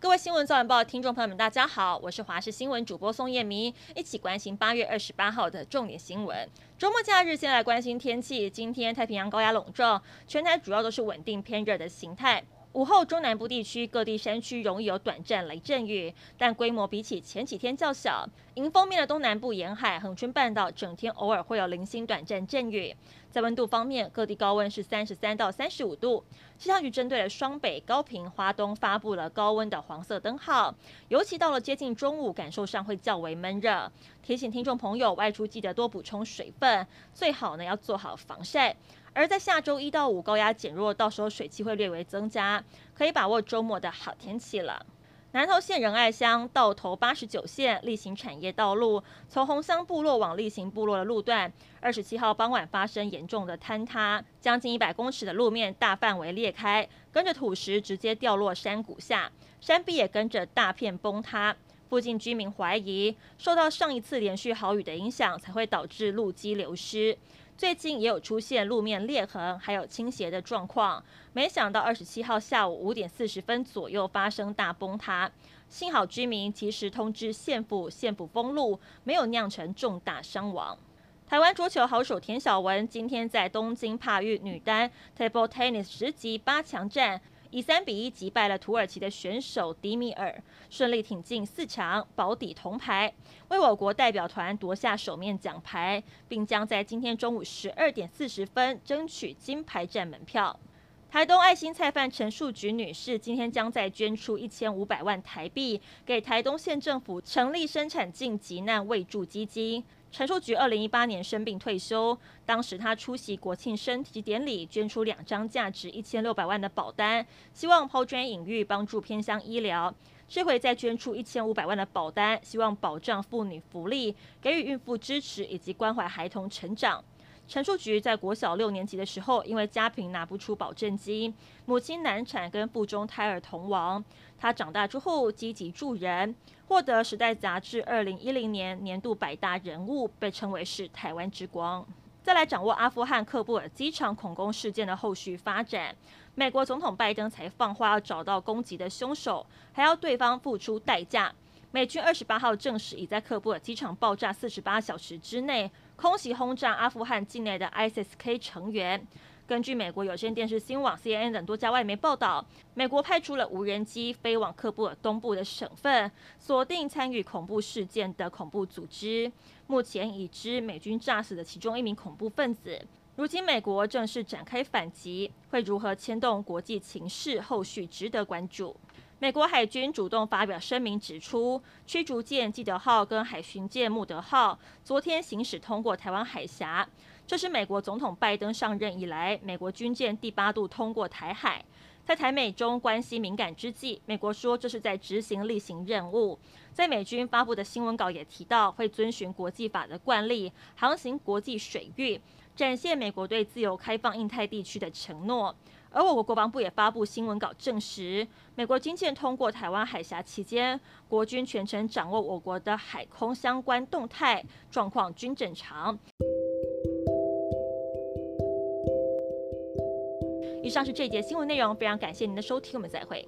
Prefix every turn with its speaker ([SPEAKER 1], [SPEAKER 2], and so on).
[SPEAKER 1] 各位新闻早晚报的听众朋友们，大家好，我是华视新闻主播宋燕明，一起关心八月二十八号的重点新闻。周末假日，先来关心天气。今天太平洋高压笼罩，全台主要都是稳定偏热的形态。午后，中南部地区各地山区容易有短暂雷阵雨，但规模比起前几天较小。迎风面的东南部沿海、恒春半岛，整天偶尔会有零星短暂阵雨。在温度方面，各地高温是三十三到三十五度。气象局针对了双北、高屏、花东发布了高温的黄色灯号，尤其到了接近中午，感受上会较为闷热。提醒听众朋友，外出记得多补充水分，最好呢要做好防晒。而在下周一到五，高压减弱，到时候水汽会略微增加，可以把握周末的好天气了。南投县仁爱乡道头八十九线例行产业道路，从红乡部落往例行部落的路段，二十七号傍晚发生严重的坍塌，将近一百公尺的路面大范围裂开，跟着土石直接掉落山谷下，山壁也跟着大片崩塌。附近居民怀疑受到上一次连续豪雨的影响，才会导致路基流失。最近也有出现路面裂痕，还有倾斜的状况。没想到二十七号下午五点四十分左右发生大崩塌，幸好居民及时通知县府，县府封路，没有酿成重大伤亡。台湾桌球好手田晓雯今天在东京帕运女单 Table Tennis 十级八强战。以三比一击败了土耳其的选手迪米尔，顺利挺进四强，保底铜牌，为我国代表团夺下首面奖牌，并将在今天中午十二点四十分争取金牌战门票。台东爱心菜贩陈树菊女士今天将再捐出一千五百万台币，给台东县政府成立生产进急难慰助基金。陈树菊二零一八年生病退休，当时她出席国庆升旗典礼，捐出两张价值一千六百万的保单，希望抛砖引玉，帮助偏乡医疗。这回再捐出一千五百万的保单，希望保障妇女福利，给予孕妇支持以及关怀孩童成长。陈树菊在国小六年级的时候，因为家贫拿不出保证金，母亲难产跟腹中胎儿同亡。她长大之后积极助人，获得《时代》杂志二零一零年年度百大人物，被称为是台湾之光。再来掌握阿富汗喀布尔机场恐攻事件的后续发展，美国总统拜登才放话要找到攻击的凶手，还要对方付出代价。美军二十八号证实，已在喀布尔机场爆炸四十八小时之内，空袭轰炸阿富汗境内的 ISIS-K 成员。根据美国有线电视新闻网 CNN 等多家外媒报道，美国派出了无人机飞往喀布尔东部的省份，锁定参与恐怖事件的恐怖组织。目前已知美军炸死的其中一名恐怖分子。如今美国正式展开反击，会如何牵动国际情势？后续值得关注。美国海军主动发表声明，指出驱逐舰基德号跟海巡舰穆德号昨天行驶通过台湾海峡，这是美国总统拜登上任以来，美国军舰第八度通过台海。在台美中关系敏感之际，美国说这是在执行例行任务。在美军发布的新闻稿也提到，会遵循国际法的惯例，航行国际水域，展现美国对自由开放印太地区的承诺。而我国国防部也发布新闻稿证实，美国军舰通过台湾海峡期间，国军全程掌握我国的海空相关动态状况均正常。以上是这节新闻内容，非常感谢您的收听，我们再会。